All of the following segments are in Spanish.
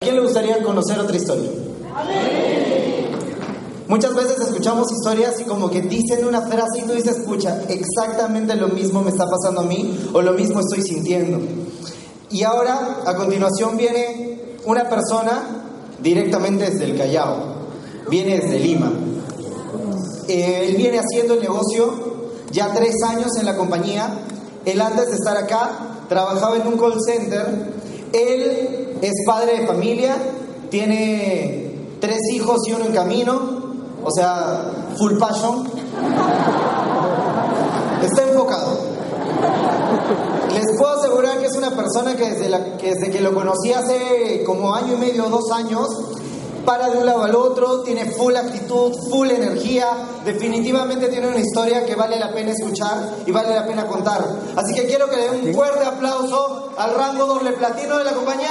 ¿A quién le gustaría conocer otra historia? Muchas veces escuchamos historias y como que dicen una frase y tú dices, escucha, exactamente lo mismo me está pasando a mí o lo mismo estoy sintiendo. Y ahora, a continuación, viene una persona directamente desde el Callao, viene desde Lima. Él viene haciendo el negocio ya tres años en la compañía. Él antes de estar acá trabajaba en un call center. Él es padre de familia, tiene tres hijos y uno en camino, o sea, full passion. Está enfocado. Les puedo asegurar que es una persona que desde, la, que desde que lo conocí hace como año y medio o dos años, para de un lado al otro, tiene full actitud, full energía, definitivamente tiene una historia que vale la pena escuchar y vale la pena contar. Así que quiero que le den un fuerte aplauso al rango doble platino de la compañía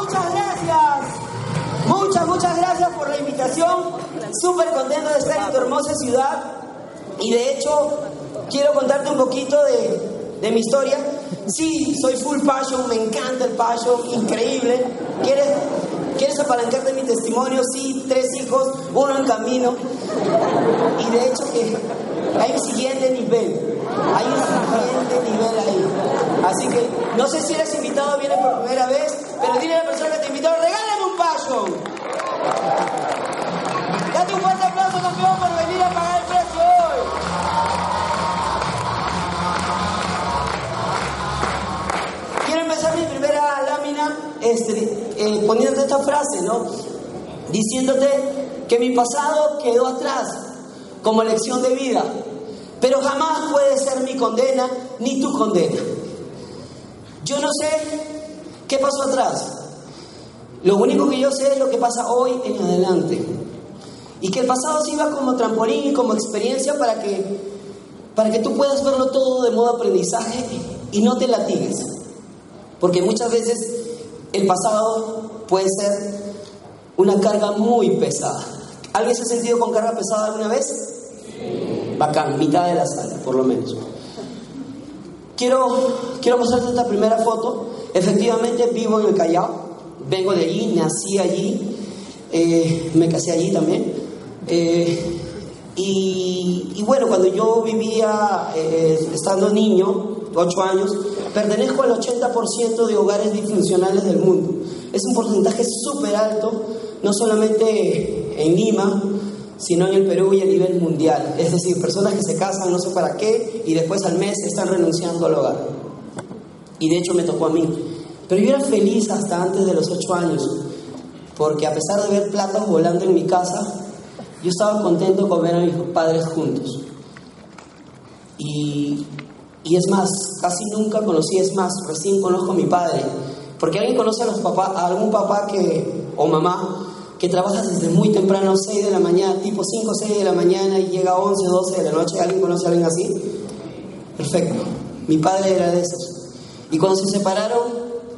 Muchas gracias. Muchas, muchas gracias por la invitación. Súper contento de estar en tu hermosa ciudad. Y de hecho, quiero contarte un poquito de, de mi historia. Sí, soy full passion, me encanta el passion, increíble. ¿Quieres, ¿Quieres apalancarte mi testimonio? Sí, tres hijos, uno en camino. Y de hecho que hay un siguiente nivel. Hay un siguiente nivel ahí. Así que no sé si eres invitado, vienes por primera vez, pero dile a la persona que te invitó, regálame un passion. Date un fuerte aplauso, campeón, por venir a pagar este, eh, poniéndote esta frase, ¿no? Diciéndote que mi pasado quedó atrás como lección de vida, pero jamás puede ser mi condena ni tu condena. Yo no sé qué pasó atrás. Lo único que yo sé es lo que pasa hoy en adelante. Y que el pasado sirva como trampolín y como experiencia para que, para que tú puedas verlo todo de modo aprendizaje y no te latigues. Porque muchas veces el pasado puede ser una carga muy pesada. ¿Alguien se ha sentido con carga pesada alguna vez? Bacán, mitad de la sala, por lo menos. Quiero, quiero mostrarte esta primera foto. Efectivamente, vivo en el Callao. Vengo de allí, nací allí. eh, me casé allí también. Eh, y, bueno, cuando yo vivía, eh, estando niño, 8 años, pertenezco al 80% de hogares disfuncionales del mundo. Es un porcentaje súper alto, no solamente en Lima, sino en el Perú y a nivel mundial. Es decir, personas que se casan no sé para qué y después al mes están renunciando al hogar. Y de hecho me tocó a mí. Pero yo era feliz hasta antes de los 8 años, porque a pesar de ver platos volando en mi casa, yo estaba contento con ver a mis padres juntos. Y, y es más, casi nunca conocí, es más, recién conozco a mi padre. Porque alguien conoce a, los a algún papá que, o mamá que trabaja desde muy temprano, 6 de la mañana, tipo 5 o 6 de la mañana y llega a 11, 12 de la noche. ¿Alguien conoce a alguien así? Perfecto. Mi padre era de esos. Y cuando se separaron,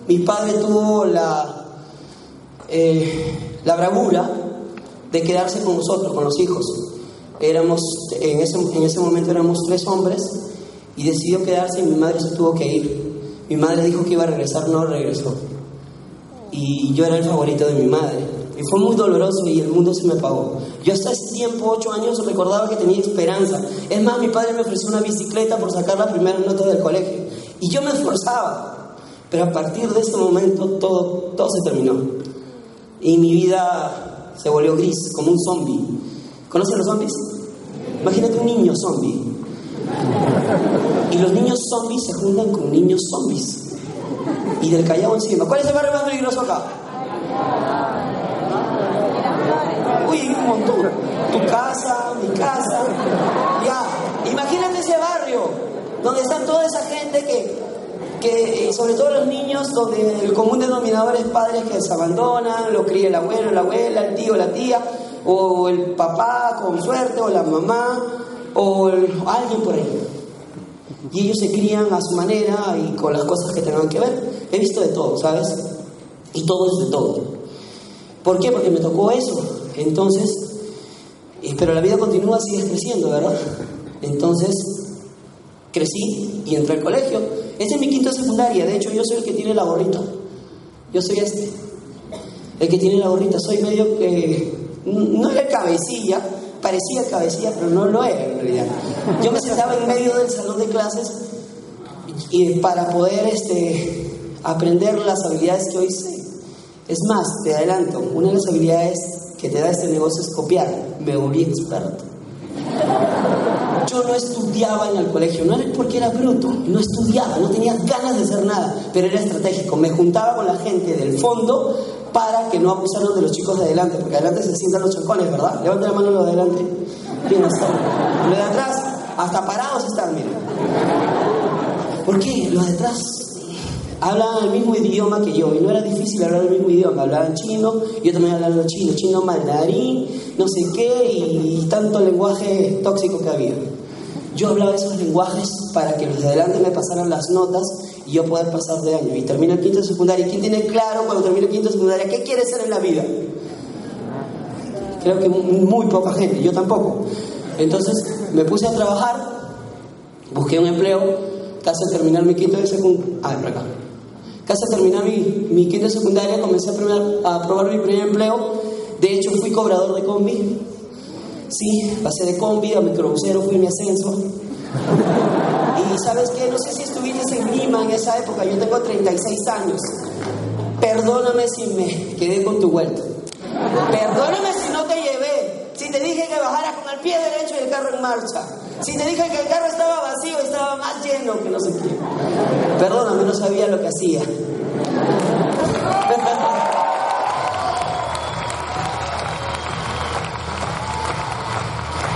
mi padre tuvo la, eh, la bravura de quedarse con nosotros, con los hijos. Éramos, en ese, en ese momento éramos tres hombres y decidió quedarse y mi madre se tuvo que ir. Mi madre dijo que iba a regresar, no regresó. Y yo era el favorito de mi madre. Y fue muy doloroso y el mundo se me apagó. Yo hasta ese tiempo, ocho años, recordaba que tenía esperanza. Es más, mi padre me ofreció una bicicleta por sacar la primera nota del colegio. Y yo me esforzaba. Pero a partir de ese momento todo, todo se terminó. Y mi vida se volvió gris, como un zombie. ¿Conocen los zombies? Imagínate un niño zombie. Y los niños zombies se juntan con niños zombies. y del Callao encima. ¿Cuál es el barrio más peligroso acá? Uy, un montón. Tu casa, mi casa. Ya, imagínate ese barrio donde está toda esa gente que, que, sobre todo los niños, donde el común denominador es padres que se abandonan, lo cría el abuelo, la abuela, el tío, la tía, o el papá con suerte, o la mamá, o alguien por ahí. Y ellos se crían a su manera y con las cosas que tengan que ver. He visto de todo, ¿sabes? Y todo es de todo. ¿Por qué? Porque me tocó eso. Entonces, pero la vida continúa, sigues creciendo, ¿verdad? Entonces, crecí y entré al colegio. Este es mi quinto secundaria, de hecho yo soy el que tiene la gorrita. Yo soy este, el que tiene la gorrita. Soy medio que, no era cabecilla, parecía cabecilla, pero no lo era en realidad. Yo me sentaba en medio del salón de clases y para poder este, aprender las habilidades que hoy sé. Es más, te adelanto, una de las habilidades que te da este negocio es copiar. Me volví experto. Yo no estudiaba en el colegio, no era porque era bruto, no estudiaba, no tenía ganas de hacer nada, pero era estratégico. Me juntaba con la gente del fondo para que no abusaran de los chicos de adelante, porque adelante se sientan los chancones, ¿verdad? Levante la mano los de adelante. Bien, hasta. Los de atrás, hasta parados están, miren. ¿Por qué? Los de atrás hablaban el mismo idioma que yo y no era difícil hablar el mismo idioma. Hablaban chino, yo también hablaba chino, chino mandarín, no sé qué y tanto lenguaje tóxico que había. Yo hablaba esos lenguajes para que los de adelante me pasaran las notas y yo poder pasar de año. Y termino el quinto de secundaria. ¿Quién tiene claro cuando termina el quinto de secundaria qué quiere ser en la vida? Creo que muy poca gente, yo tampoco. Entonces me puse a trabajar, busqué un empleo, casi al terminar mi quinto de secundaria. Ah, por acá. Casi al terminar mi, quinto de secundaria comencé a, a probar mi primer empleo. De hecho, fui cobrador de combi. Sí, pasé de combi a microbusero, fui mi ascenso. Y sabes qué, no sé si estuviste en Lima en esa época, yo tengo 36 años. Perdóname si me quedé con tu vuelta. Perdóname si no te llevé. Si te dije que bajaras con el pie derecho y el carro en marcha. Si te dije que el carro estaba vacío, estaba más lleno que no sé qué. Perdóname, no sabía lo que hacía.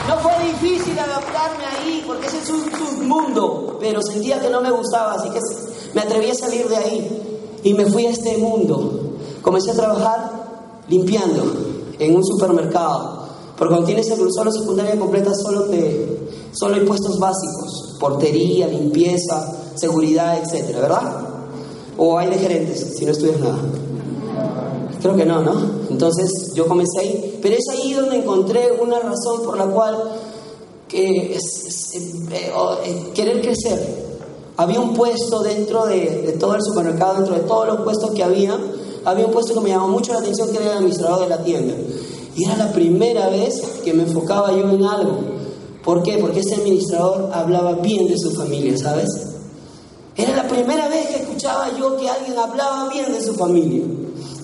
No fue difícil adaptarme ahí, porque ese es un submundo, pero sentía que no me gustaba, así que me atreví a salir de ahí y me fui a este mundo. Comencé a trabajar limpiando en un supermercado, porque cuando tienes el solo secundaria completa solo, te, solo hay puestos básicos, portería, limpieza, seguridad, etcétera, ¿verdad? O hay de gerentes, si no estudias nada. Creo que no, ¿no? Entonces yo comencé ahí, pero es ahí donde encontré una razón por la cual que es, eh, eh, querer crecer. Había un puesto dentro de, de, todo el supermercado, dentro de todos los puestos que había, había un puesto que me llamó mucho la atención, que era el administrador de la tienda. Y era la primera vez que me enfocaba yo en algo. ¿Por qué? Porque este administrador hablaba bien de su familia, ¿sabes? Era la primera vez que escuchaba yo que alguien hablaba bien de su familia.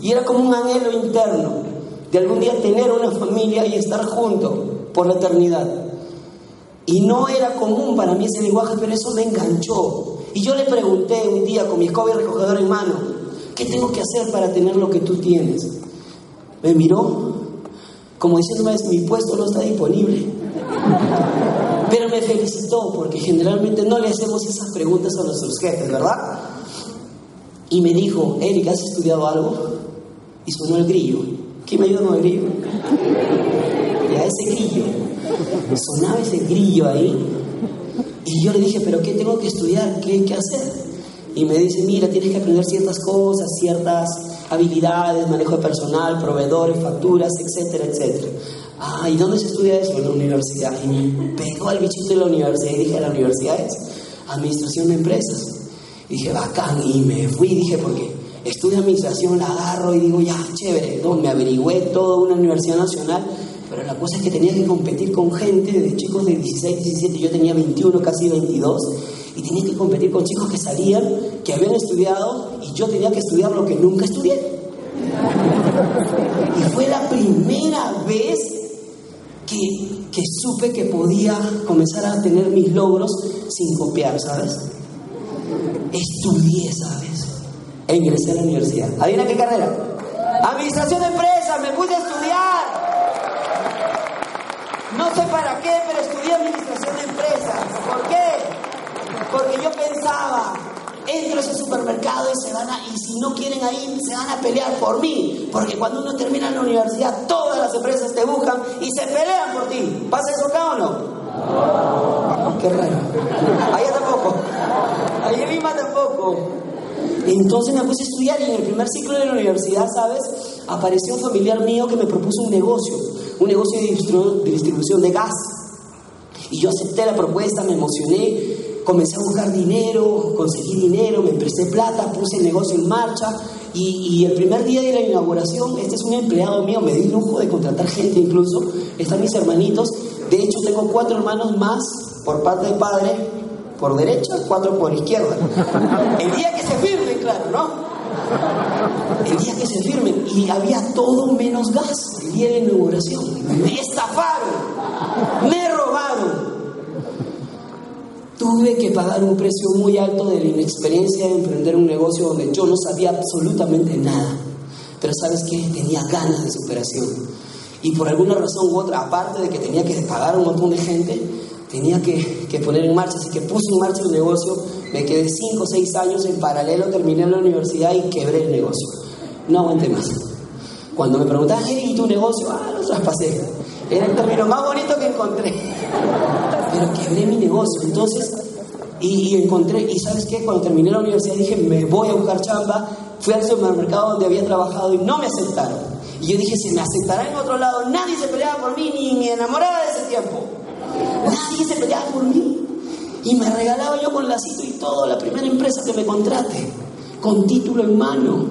Y era como un anhelo interno de algún día tener una familia y estar juntos por la eternidad. Y no era común para mí ese lenguaje, pero eso me enganchó. Y yo le pregunté un día con mi escoba y recogedor en mano, ¿qué tengo que hacer para tener lo que tú tienes? Me miró como diciéndome, mi puesto no está disponible. Pero me felicitó porque generalmente no le hacemos esas preguntas a nuestros jefes, ¿verdad? Y me dijo, Eric, ¿has estudiado algo? Y sonó el grillo. ¿Quién me ayuda con el grillo? Ya ese grillo. Sonaba ese grillo ahí. Y yo le dije, ¿pero qué tengo que estudiar? ¿Qué que hacer? Y me dice, mira, tienes que aprender ciertas cosas, ciertas habilidades, manejo de personal, proveedores, facturas, etcétera, etcétera. Ah, ¿y dónde se estudia eso? En la universidad. Y me pegó al bichito de la universidad y dije, ¿la universidad es? Administración de empresas. Y dije, bacán. Y me fui y dije, ¿por qué? Estudio administración, la agarro y digo, ya, chévere. No, me averigüé toda una universidad nacional, pero la cosa es que tenía que competir con gente de chicos de 16, 17, yo tenía 21, casi 22, y tenía que competir con chicos que salían, que habían estudiado, y yo tenía que estudiar lo que nunca estudié. Y fue la primera vez que, que supe que podía comenzar a tener mis logros sin copiar, ¿sabes? Estudié, ¿sabes? E ingresé a la universidad. ¿Adivina qué carrera? Administración de empresas, me puse a estudiar. No sé para qué, pero estudié administración de empresas. ¿Por qué? Porque yo pensaba, entro a ese supermercado y se van a, y si no quieren ahí, se van a pelear por mí. Porque cuando uno termina la universidad, todas las empresas te buscan y se pelean por ti. ¿Pasa eso acá o no? Qué raro. Allá tampoco. Allá misma tampoco. Entonces me puse a estudiar y en el primer ciclo de la universidad, ¿sabes? Apareció un familiar mío que me propuso un negocio, un negocio de distribución de gas. Y yo acepté la propuesta, me emocioné, comencé a buscar dinero, conseguí dinero, me presté plata, puse el negocio en marcha y, el primer día de la inauguración, este es un empleado mío, me di lujo de contratar gente incluso, están mis hermanitos, de hecho tengo cuatro hermanos más por parte de padre, por derecha, cuatro por izquierda. El día que se firmen, claro, ¿no? El día que se firmen y había todo menos gas el día de inauguración. Me estafaron, me robaron. Tuve que pagar un precio muy alto de la inexperiencia de emprender un negocio donde yo no sabía absolutamente nada. Pero sabes qué, tenía ganas de superación. Y por alguna razón u otra, aparte de que tenía que pagar un montón de gente, tenía que, que, poner en marcha. Así que puse en marcha el negocio, me quedé 5 o 6 años en paralelo, terminé la universidad y quebré el negocio. No aguanté más. Cuando me preguntaban, ¿y tu negocio? Ah, lo traspasé. Era el término más bonito que encontré. Pero quebré mi negocio. Entonces, y, encontré, y sabes qué, cuando terminé la universidad dije, me voy a buscar chamba. Fui al supermercado donde había trabajado y no me aceptaron. Y yo dije, si me aceptarán en otro lado, nadie se peleaba por mí, ni mi enamorada de ese tiempo. Nadie se peleaba por mí. Y me regalaba yo con lacito y todo la primera empresa que me contrate, con título en mano.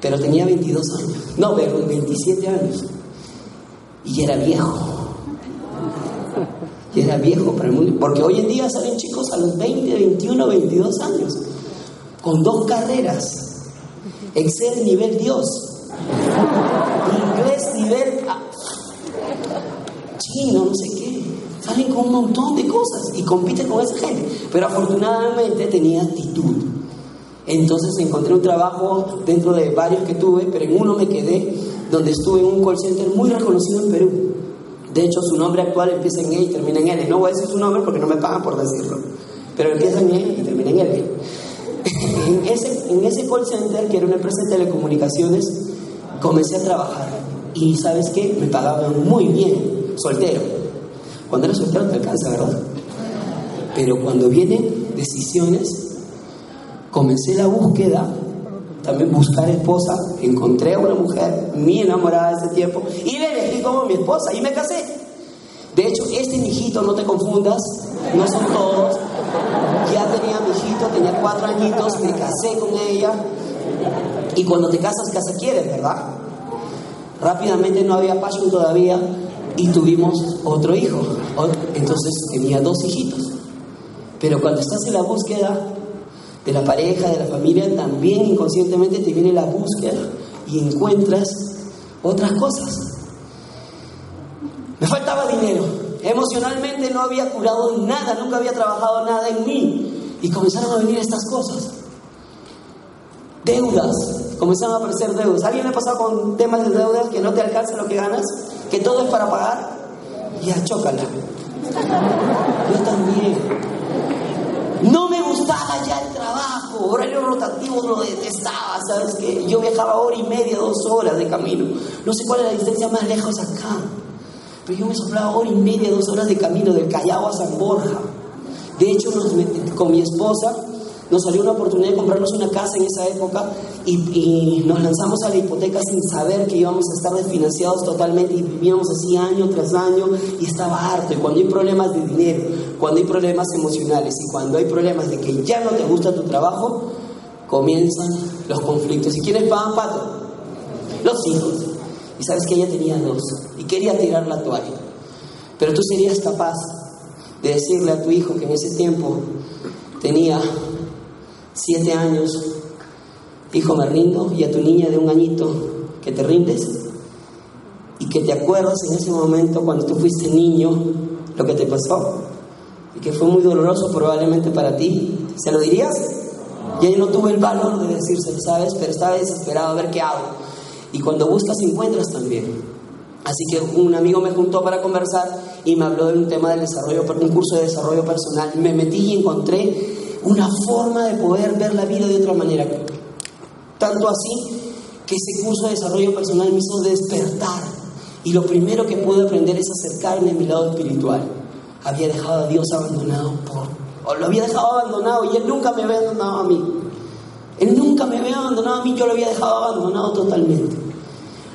Pero tenía 22 años, no, 27 años y era viejo. Y era viejo para el mundo. Porque hoy en día salen chicos a los 20, 21, 22 años, con dos carreras. Excel nivel Dios. Inglés nivel chino, no sé qué. Salen con un montón de cosas y compiten con esa gente. Pero afortunadamente tenía actitud. Entonces encontré un trabajo dentro de varios que tuve, pero en uno me quedé donde estuve en un call center muy reconocido en Perú. De hecho, su nombre actual empieza en E y termina en L. No voy a decir su nombre porque no me pagan por decirlo, pero empieza en E y termina en L. en, ese, en ese call center, que era una empresa de telecomunicaciones, comencé a trabajar. Y ¿sabes qué? Me pagaban muy bien, soltero. Cuando eres soltero te alcanza, ¿verdad? Pero cuando vienen decisiones, comencé la búsqueda también buscar esposa, encontré a una mujer, mi enamorada de ese tiempo, y le elegí como mi esposa y me casé. De hecho, este hijito, no te confundas, no son todos. Ya tenía mi hijito, tenía cuatro añitos, me casé con ella. Y cuando te casas, casa quieres, ¿verdad? Rápidamente no había pasión todavía y tuvimos otro hijo. Entonces tenía dos hijitos. Pero cuando estás en la búsqueda, de la pareja, de la familia, también inconscientemente te viene la búsqueda y encuentras otras cosas. Me faltaba dinero. Emocionalmente no había curado nada, nunca había trabajado nada en mí. Y comenzaron a venir estas cosas. Deudas, comenzaron a aparecer deudas. ¿Alguien le ha pasado con temas de deudas que no te alcanza lo que ganas? ¿Que todo es para pagar? Ya, chócala. Yo también. No me gustaba ya el trabajo, horario rotativo lo detestaba, ¿sabes qué? Yo viajaba hora y media, dos horas de camino. No sé cuál es la distancia más lejos acá, pero yo me soplaba hora y media, dos horas de camino del Callao a San Borja. De hecho, con mi esposa nos salió una oportunidad de comprarnos una casa en esa época y, nos lanzamos a la hipoteca sin saber que íbamos a estar desfinanciados totalmente y vivíamos así año tras año y estaba harto. Y cuando hay problemas de dinero, cuando hay problemas emocionales y cuando hay problemas de que ya no te gusta tu trabajo, comienzan los conflictos. ¿Y quiénes pagan pato? Los hijos. Y sabes que ella tenía dos y quería tirar la toalla. Pero tú serías capaz de decirle a tu hijo que en ese tiempo tenía siete años, hijo, me rindo, y a tu niña de un añito, que te rindes y que te acuerdas en ese momento cuando tú fuiste niño lo que te pasó y que fue muy doloroso probablemente para ti. ¿Se lo dirías? Y ahí no tuve el valor de decírselo, ¿sabes? Pero estaba desesperado a ver qué hago. Y cuando buscas, encuentras también. Así que un amigo me juntó para conversar y me habló de un tema del desarrollo, un curso de desarrollo personal. Me metí y encontré una forma de poder ver la vida de otra manera. Tanto así que ese curso de desarrollo personal me hizo despertar. Y lo primero que pude aprender es acercarme a mi lado espiritual. Había dejado a Dios abandonado por o lo había dejado abandonado y él nunca me había abandonado a mí. Él nunca me había abandonado a mí, yo lo había dejado abandonado totalmente.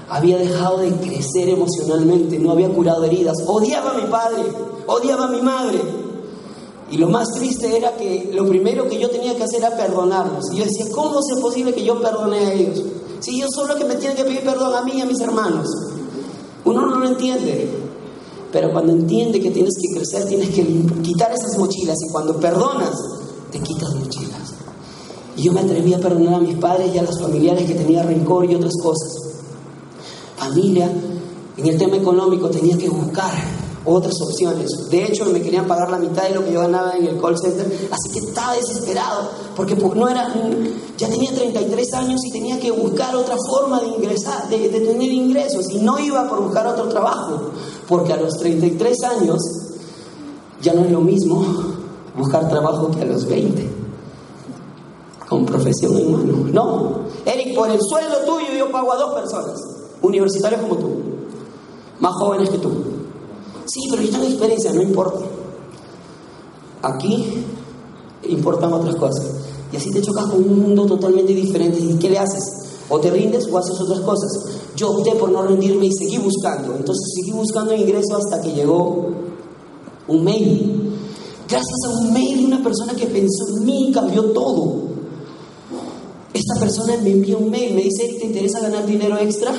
Había dejado de crecer emocionalmente, no había curado heridas. Odiaba a mi padre, odiaba a mi madre. Y lo más triste era que lo primero que yo tenía que hacer era perdonarlos. Y yo decía, ¿cómo es posible que yo perdone a ellos? Si yo solo que me tienen que pedir perdón a mí y a mis hermanos. Uno no lo entiende. Pero cuando entiende que tienes que crecer, tienes que quitar esas mochilas. Y cuando perdonas, te quitas mochilas. Y yo me atreví a perdonar a mis padres y a los familiares que tenía rencor y otras cosas. Familia, en el tema económico tenía que buscar otras opciones. De hecho, me querían pagar la mitad de lo que yo ganaba en el call center, así que estaba desesperado, porque no era, ya tenía 33 años y tenía que buscar otra forma de ingresar, de, de tener ingresos, y no iba por buscar otro trabajo, porque a los 33 años ya no es lo mismo buscar trabajo que a los 20, con profesión en mano. No, Eric, por el sueldo tuyo yo pago a dos personas, universitarios como tú, más jóvenes que tú. Sí, pero yo tengo experiencia, no importa. Aquí importan otras cosas. Y así te chocas con un mundo totalmente diferente. ¿Y qué le haces? O te rindes o haces otras cosas. Yo opté por no rendirme y seguí buscando. Entonces seguí buscando ingreso hasta que llegó un mail. Gracias a un mail de una persona que pensó en mí cambió todo. Esta persona me envió un mail, me dice, ¿te interesa ganar dinero extra?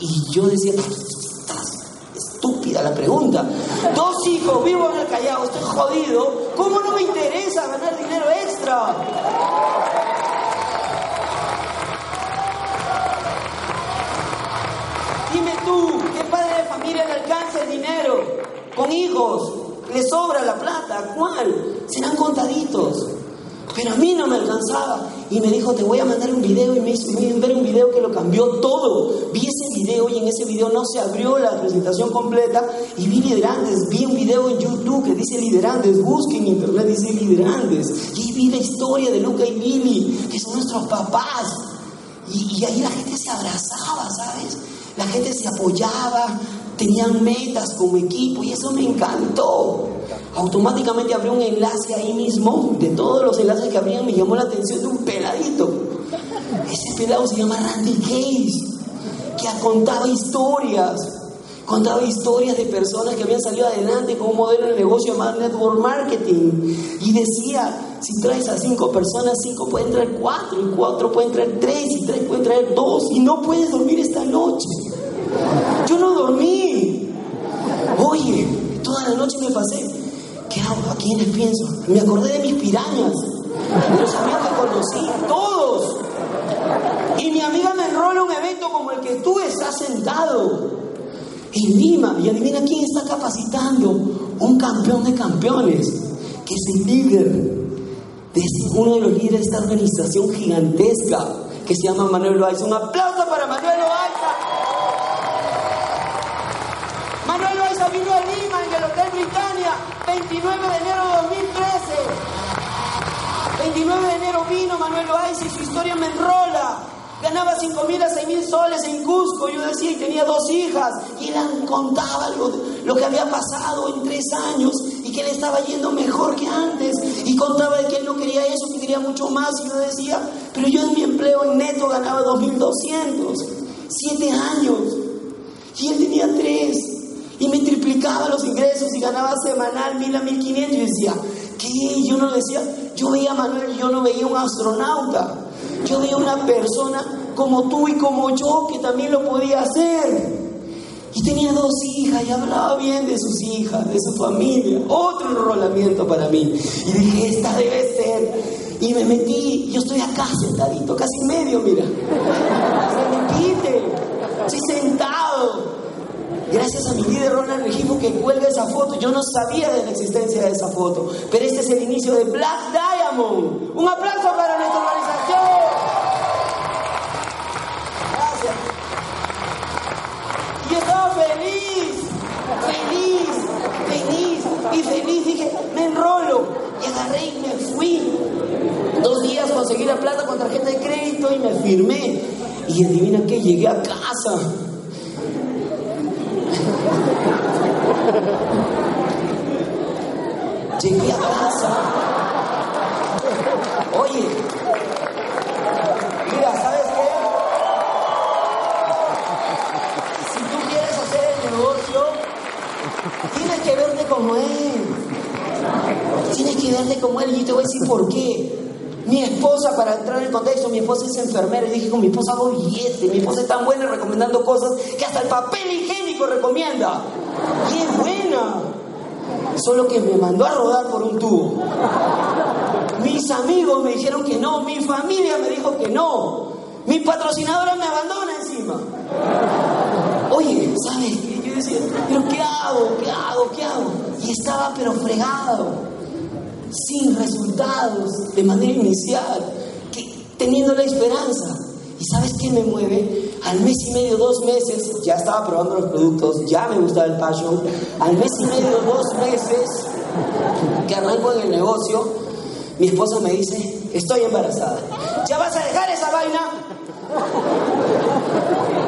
Y yo decía, la pregunta. Dos hijos, vivo en el Callao, estoy jodido. ¿Cómo no me interesa ganar dinero extra? Dime tú, ¿qué padre de familia le alcanza el dinero? Con hijos, le sobra la plata, ¿cuál? Serán contaditos. Pero a mí no me alcanzaba. Y me dijo, te voy a mandar un video. Y me hizo ver un video que lo cambió todo. Vi ese video y en ese video no se abrió la presentación completa. Y vi liderantes. Vi un video en YouTube que dice liderantes. Busque en internet, dice liderantes. Y vi la historia de Luca y Billy, que son nuestros papás. Y ahí la gente se abrazaba, ¿sabes? La gente se apoyaba, tenían metas como equipo y eso me encantó. Automáticamente abrió un enlace ahí mismo, de todos los enlaces que abrían me llamó la atención de un peladito. Ese pelado se llama Randy Case, que contaba historias, contaba historias de personas que habían salido adelante con un modelo de negocio llamado Network Marketing. Y decía, si traes a cinco personas, cinco pueden traer cuatro, y cuatro pueden traer tres, y tres pueden traer dos, y no puedes dormir esta noche. Yo no dormí. Oye, toda la noche me pasé. ¿Qué hago? ¿A quiénes pienso? Me acordé de mis pirañas, los amigos que conocí, todos. Y mi amiga me enrola un evento como el que tú estás sentado en Lima. Y adivina quién está capacitando. Un campeón de campeones, que es el líder, de uno de los líderes de esta organización gigantesca que se llama Manuel Loaiza. Un aplauso para Manuel Loaiza. Manuel Loaiza vino a Lima en el Hotel Britannia, 29 de enero de 2013. 29 de enero vino Manuel Loaiza y su historia me enrola. Ganaba 5 mil a 6 mil soles en Cusco, yo decía, y tenía dos hijas, y él contaba lo, que había pasado en tres años, y que le estaba yendo mejor que antes, y contaba de que él no quería eso, que quería mucho más, y yo decía, pero yo en mi empleo en neto ganaba 2.200, siete años, y él tenía tres, y me triplicaba los ingresos y ganaba semanal mil a mil quinientos. Y decía, ¿qué? Yo no decía, yo veía a Manuel, yo no veía un astronauta. Yo veía una persona como tú y como yo que también lo podía hacer. Y tenía dos hijas y hablaba bien de sus hijas, de su familia. Otro enrolamiento para mí. Y dije, esta debe ser. Y me metí, yo estoy acá sentadito, casi medio, mira. Se me quite. Estoy sentado. Gracias a mi líder Ronald Regifo que cuelga esa foto. Yo no sabía de la existencia de esa foto. Pero este es el inicio de Black Diamond. Un aplauso para nuestra organización. Gracias. Yo estaba feliz, feliz, feliz y feliz. Dije, me enrolo. Y agarré y me fui. Dos días conseguí la plata con tarjeta de crédito y me firmé. Y adivina qué, llegué a casa Llegué a casa. Oye, mira, ¿sabes qué? Si tú quieres hacer el negocio, tienes que verte como él. Tienes que verte como él y te voy a decir por qué. Mi esposa, para entrar en contexto, mi esposa es enfermera y dije con mi esposa hago billete. Mi esposa es tan buena recomendando cosas que hasta el papel higiénico recomienda. Y es buena. Solo que me mandó a rodar por un tubo. Mis amigos me dijeron que no, mi familia me dijo que no. Mi patrocinadora me abandona encima. Oye, ¿sabes? Yo decía, pero ¿qué hago? ¿Qué hago? ¿Qué hago? Y estaba pero fregado, sin resultados de manera inicial, que, teniendo la esperanza. ¿Y sabes qué me mueve? Al mes y medio, dos meses, ya estaba probando los productos, ya me gustaba el passion. Al mes y medio, dos meses que arranco en el negocio, mi esposa me dice, estoy embarazada. ¿Ya vas a dejar esa vaina?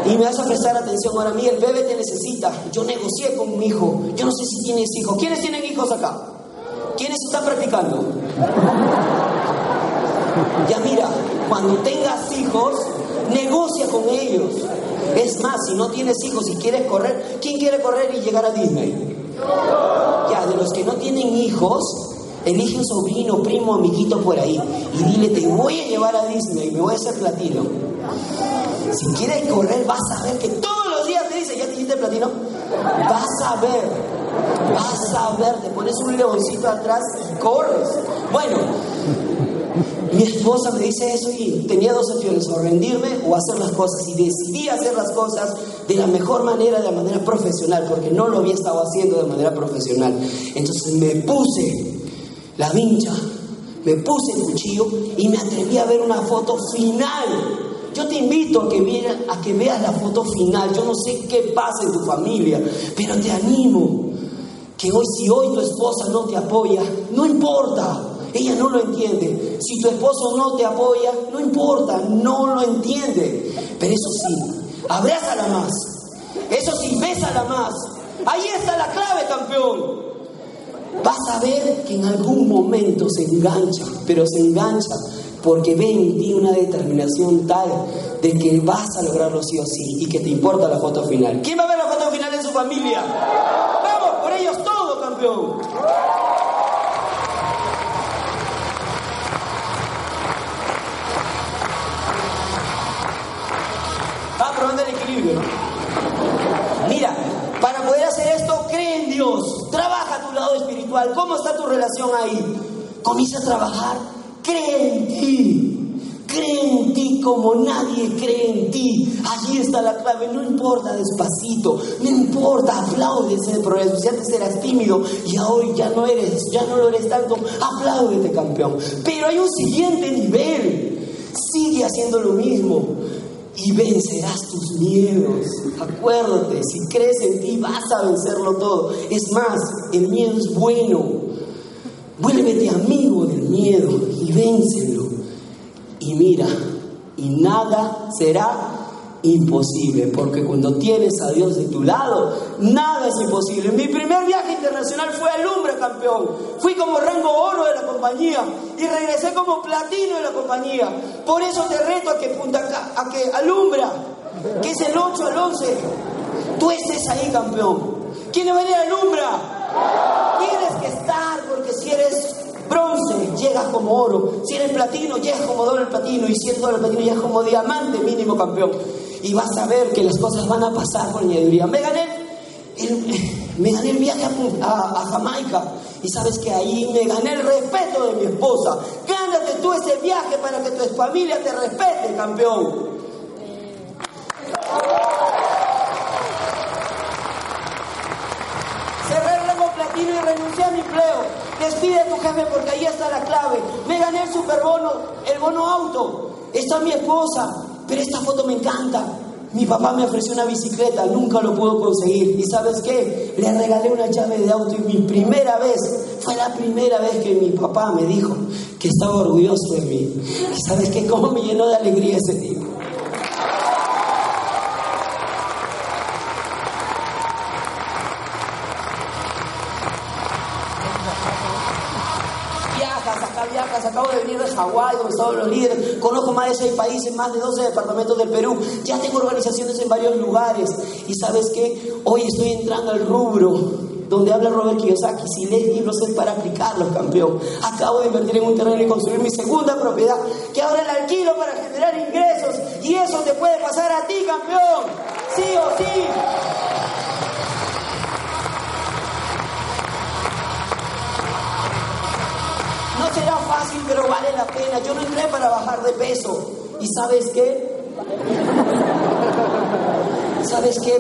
Y me vas a prestar atención ahora a mí, el bebé te necesita. Yo negocié con mi hijo. Yo no sé si tienes hijos. ¿Quiénes tienen hijos acá? ¿Quiénes están practicando? Ya mira, cuando tengas hijos, negocia con ellos. Es más, si no tienes hijos y quieres correr, ¿quién quiere correr y llegar a Disney? Ya, de los que no tienen hijos, elige un sobrino, primo, amiguito por ahí y dile, te voy a llevar a Disney, me voy a hacer platino. Si quieres correr, vas a ver que todos los días te dice, ¿ya te hiciste platino? Vas a ver, vas a ver, te pones un leoncito atrás y corres. Bueno, mi esposa me dice eso y tenía dos opciones, o rendirme o hacer las cosas. Y decidí hacer las cosas de la mejor manera, de la manera profesional, porque no lo había estado haciendo de manera profesional. Entonces me puse la vincha, me puse el cuchillo y me atreví a ver una foto final. Yo te invito a que, vea- a que veas la foto final. Yo no sé qué pasa en tu familia, pero te animo que hoy si hoy tu esposa no te apoya, no importa, ella no lo entiende. Si tu esposo no te apoya, no importa, no lo entiende. Pero eso sí, abrázala más. Eso sí, bésala más. Ahí está la clave, campeón. Vas a ver que en algún momento se engancha, pero se engancha porque ve en ti una determinación tal de que vas a lograrlo sí o sí y que te importa la foto final. ¿Quién va a ver la foto final en su familia? Vamos, por ellos todo, campeón. El equilibrio. Mira, para poder hacer esto, cree en Dios. Trabaja tu lado espiritual. ¿Cómo está tu relación ahí? Comienza a trabajar. Cree en ti. Cree en ti como nadie cree en ti. Allí está la clave. No importa despacito. No importa. Apláudese el progreso. Si antes eras tímido y hoy ya no eres, ya no lo eres tanto, apláudete, campeón. Pero hay un siguiente nivel. Sigue haciendo lo mismo y vencerás tus miedos. Acuérdate, si crees en ti vas a vencerlo todo. Es más, el miedo es bueno. Vuélvete amigo del miedo y vénselo. Y mira, y nada será imposible, porque cuando tienes a Dios de tu lado, nada es imposible. Mi primer viaje internacional fue a Lumbre, campeón. Fui como rango oro de la compañía y regresé como platino de la compañía. Por eso te reto a que, Punta a que alumbra, que es el 8 al 11, tú estés ahí, campeón. ¿Quién va a venir a alumbra? Tienes que estar, porque si eres bronce, llegas como oro. Si eres platino, llegas como doble platino. Y si eres doble platino, llegas como diamante mínimo campeón. Y vas a ver que las cosas van a pasar con añadiduría. Me gané el, me gané el viaje a, Jamaica. Y sabes que ahí me gané el respeto de mi esposa. Gánate tú ese viaje para que tu familia te respete, campeón. Cerré el platino y renuncié a mi empleo. Despide a tu jefe porque ahí está la clave. Me gané el superbono, el bono auto. Está mi esposa, pero esta foto me encanta. Mi papá me ofreció una bicicleta, nunca lo pudo conseguir. ¿Y sabes qué? Le regalé una llave de auto y mi primera vez, fue la primera vez que mi papá me dijo que estaba orgulloso de mí. ¿Y sabes qué? ¿Cómo me llenó de alegría ese día? Viajas, acá viajas, acabo de venir de Hawái, donde estaban los líderes, conozco más de seis países, más de 12 departamentos del Perú, ya tengo organizaciones en varios lugares. Y sabes qué, hoy estoy entrando al rubro donde habla Robert Kiyosaki, si lees libros es para aplicarlos, campeón. Acabo de invertir en un terreno y construir mi segunda propiedad, que ahora la alquilo para generar ingresos, y eso te puede pasar a ti, campeón, sí o sí. Será fácil, pero vale la pena. Yo no entré para bajar de peso. ¿Y sabes qué? ¿Sabes qué?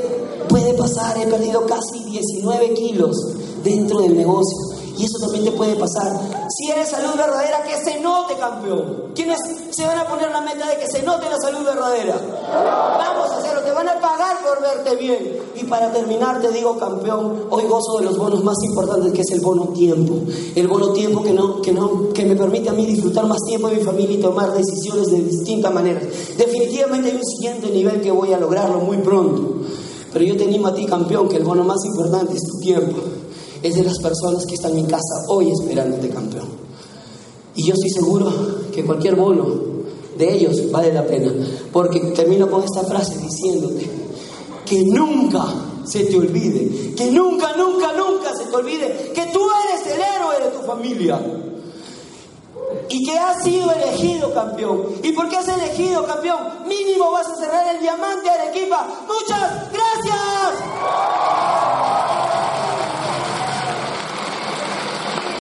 Puede pasar, he perdido casi 19 kilos dentro del negocio. Y eso también te puede pasar. Si eres salud verdadera, que se note, campeón. ¿Quiénes se van a poner la meta de que se note la salud verdadera? Vamos a hacerlo, te van a pagar por verte bien. Y para terminar, te digo, campeón, hoy gozo de los bonos más importantes, que es el bono tiempo. El bono tiempo que, no, que, no, que me permite a mí disfrutar más tiempo de mi familia y tomar decisiones de distintas maneras. Definitivamente hay un siguiente nivel que voy a lograrlo muy pronto. Pero yo te animo a ti, campeón, que el bono más importante es tu tiempo. Es de las personas que están en casa hoy esperándote, campeón. Y yo estoy seguro que cualquier bono de ellos vale la pena. Porque termino con esta frase diciéndote que nunca se te olvide, que nunca, nunca, nunca se te olvide que tú eres el héroe de tu familia. Y que has sido elegido campeón. ¿Y por qué has elegido campeón? Mínimo vas a cerrar el diamante Arequipa. Muchas gracias.